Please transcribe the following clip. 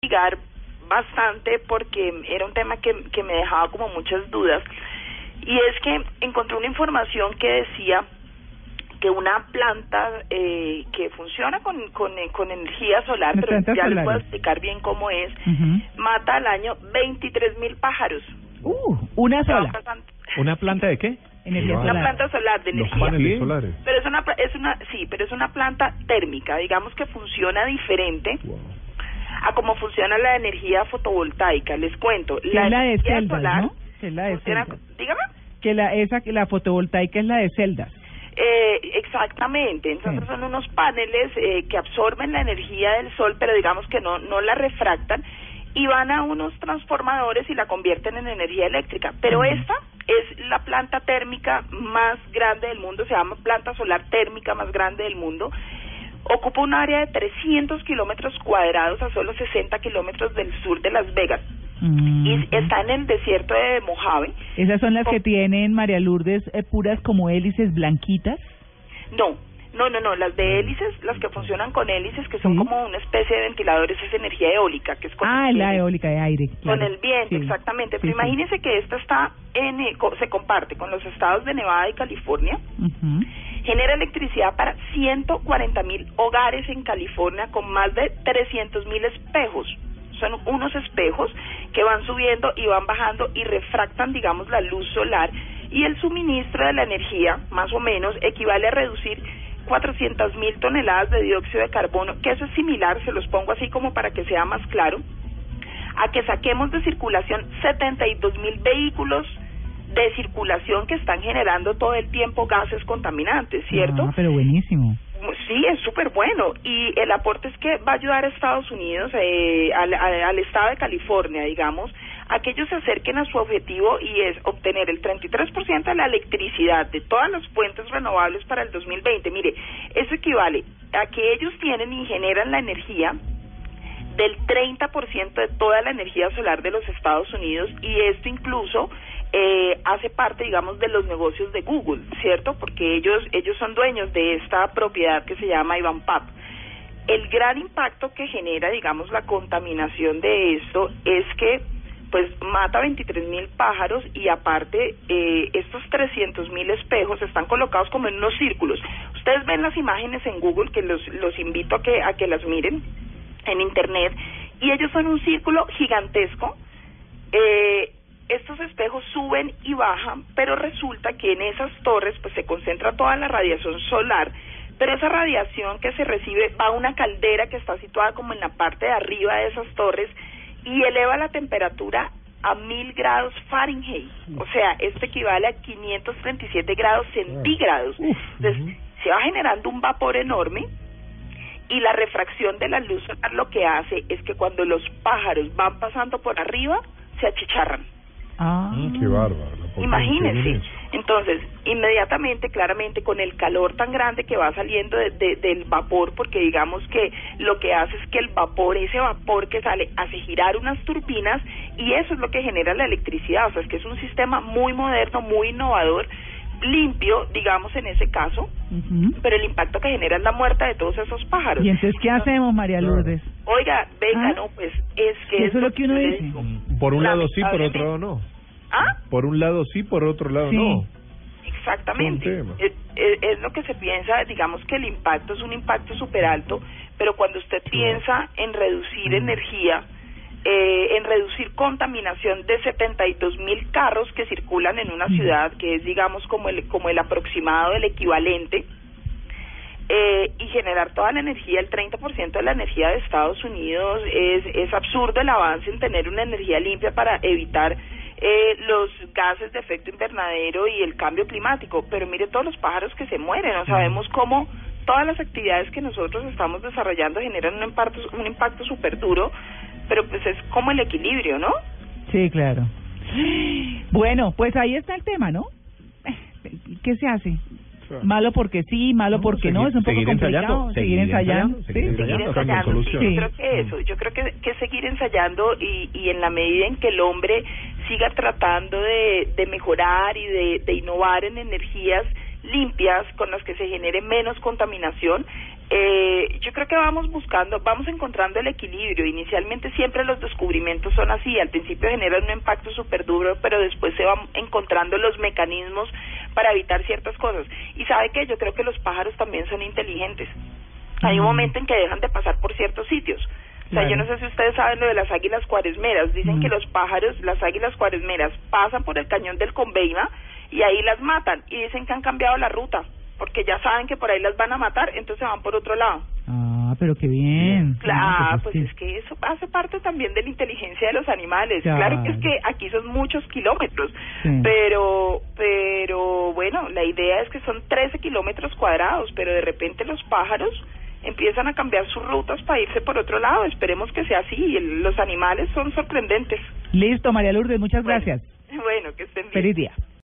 investigar bastante porque era un tema que, que me dejaba como muchas dudas y es que encontré una información que decía que una planta eh, que funciona con, con, eh, con energía solar, Las pero ya les puedo explicar bien cómo es, mata al año 23 mil pájaros. Uh, una sola. ¿Una planta de qué? Energía Una solar. planta solar de Los energía. paneles Sí. solares. Pero es una, es una, sí, pero es una planta térmica, digamos que funciona diferente Wow. A cómo funciona la energía fotovoltaica. Les cuento. Que es la de energía celdas, solar ¿no? Es la de funciona- celdas. dígame. Que la, esa, que la fotovoltaica es la de celdas. Eh, exactamente, entonces Sí. son unos paneles eh, que absorben la energía del sol, pero digamos que no, no la refractan y van a unos transformadores y la convierten en energía eléctrica. Pero esta es la planta térmica más grande del mundo, se llama planta solar térmica más grande del mundo. Ocupa un área de 300 kilómetros cuadrados a solo 60 kilómetros del sur de Las Vegas Mm. y está en el desierto de Mojave. Esas son las que tienen María Lourdes eh, puras como hélices blanquitas. No, no, no, no, las de hélices, las que funcionan con hélices, que son Sí. como una especie de ventiladores, es energía eólica, que es con, Ah, el la eólica de aire. con el viento, Sí. exactamente. Sí, Pero imagínense que esta está en, eh, se comparte con los estados de Nevada y California, Ujú. Genera electricidad para 140 mil hogares en California con más de 300 mil espejos. Son unos espejos que van subiendo y van bajando y refractan, digamos, la luz solar y el suministro de la energía, más o menos, equivale a reducir 400 mil toneladas de dióxido de carbono, que eso es similar, se los pongo así como para que sea más claro, a que saquemos de circulación 72 mil vehículos de circulación que están generando todo el tiempo gases contaminantes, ¿cierto? Ah, pero buenísimo. Sí, es súper bueno. Y el aporte es que va a ayudar a Estados Unidos, eh, al, al- al estado de California, digamos, a que ellos se acerquen a su objetivo y es obtener el 33% de la electricidad de todas las fuentes renovables para el 2020. Mire, eso equivale a que ellos tienen y generan la energía del 30% de toda la energía solar de los Estados Unidos y esto incluso eh, hace parte, digamos, de los negocios de Google, ¿cierto? Porque ellos ellos son dueños de esta propiedad que se llama Ivanpap. El gran impacto que genera, digamos, la contaminación de esto es que pues mata 23 mil pájaros y aparte eh, estos 300 mil espejos están colocados como en unos círculos. Ustedes ven las imágenes en Google que los, los invito a que, a que las miren en internet y ellos son un círculo gigantesco. Eh, estos espejos suben y bajan, pero resulta que en esas torres pues se concentra toda la radiación solar, pero esa radiación que se recibe va a una caldera que está situada como en la parte de arriba de esas torres y eleva la temperatura a mil grados Fahrenheit, o sea, esto equivale a 537 grados centígrados. Entonces, se va generando un vapor enorme y la refracción de la luz solar lo que hace es que cuando los pájaros van pasando por arriba, se achicharran. Ah, Qué bárbaro. Imagínense. Entonces, inmediatamente, claramente, con el calor tan grande que va saliendo de- de- del vapor, porque digamos que lo que hace es que el vapor, ese vapor que sale, hace girar unas turbinas y eso es lo que genera la electricidad. O sea, es que es un sistema muy moderno, muy innovador, limpio, digamos en ese caso, pero el impacto que genera es la muerte de todos esos pájaros. ¿Y entonces qué hacemos, María. Lourdes? Oiga, venga, ¿Ah? no, pues es que... Eso es lo que uno dice. digo. Por un lado sí, por otro lado no. ¿Ah? Por un lado sí, por otro lado Sí. no. Exactamente. Es un tema. Es, es- es lo que se piensa, digamos que el impacto es un impacto súper alto, pero cuando usted piensa en reducir energía, eh, en reducir contaminación de 72 mil carros que circulan en una ciudad, que es digamos como el, como el aproximado del equivalente, eh, y generar toda la energía, el 30% de la energía de Estados Unidos, es, es absurdo el avance en tener una energía limpia para evitar eh, los gases de efecto invernadero y el cambio climático. Pero mire todos los pájaros que se mueren, no sabemos cómo todas las actividades que nosotros estamos desarrollando generan un impacto, un impacto súper duro, pero pues es como el equilibrio, ¿no? Sí, claro. Bueno, pues ahí está el tema, ¿no? ¿Qué se hace? Claro. Malo porque sí, malo No, porque no, seguir- es un poco seguir complicado. ensayando, seguir seguir ensayando. ensayando, sí. seguir ensayando, sí, yo creo que eso, yo creo que, que seguir ensayando y, y en la medida en que el hombre siga tratando de, de mejorar y de, de innovar en energías limpias con las que se genere menos contaminación, Eh, yo creo que vamos buscando, vamos encontrando el equilibrio. Inicialmente siempre los descubrimientos son así, al principio generan un impacto súper duro, pero después se van encontrando los mecanismos para evitar ciertas cosas. Y sabe que yo creo que los pájaros también son inteligentes. Hay un momento en que dejan de pasar por ciertos sitios. O sea, yo no sé si ustedes saben lo de las águilas cuaresmeras. Dicen que los pájaros, las águilas cuaresmeras, pasan por el cañón del Conveima y ahí las matan. Y dicen que han cambiado la ruta, porque ya saben que por ahí las van a matar, entonces van por otro lado. Ah, pero qué bien. Claro, pues sí. es que eso hace parte también de la inteligencia de los animales. Claro. Claro que es que aquí son muchos kilómetros, Sí. pero, pero bueno, la idea es que son 13 kilómetros cuadrados, pero de repente los pájaros empiezan a cambiar sus rutas para irse por otro lado. Esperemos que sea así. Los animales son sorprendentes. Listo, María Lourdes, muchas Bueno, gracias. Bueno, que estén bien. Feliz día.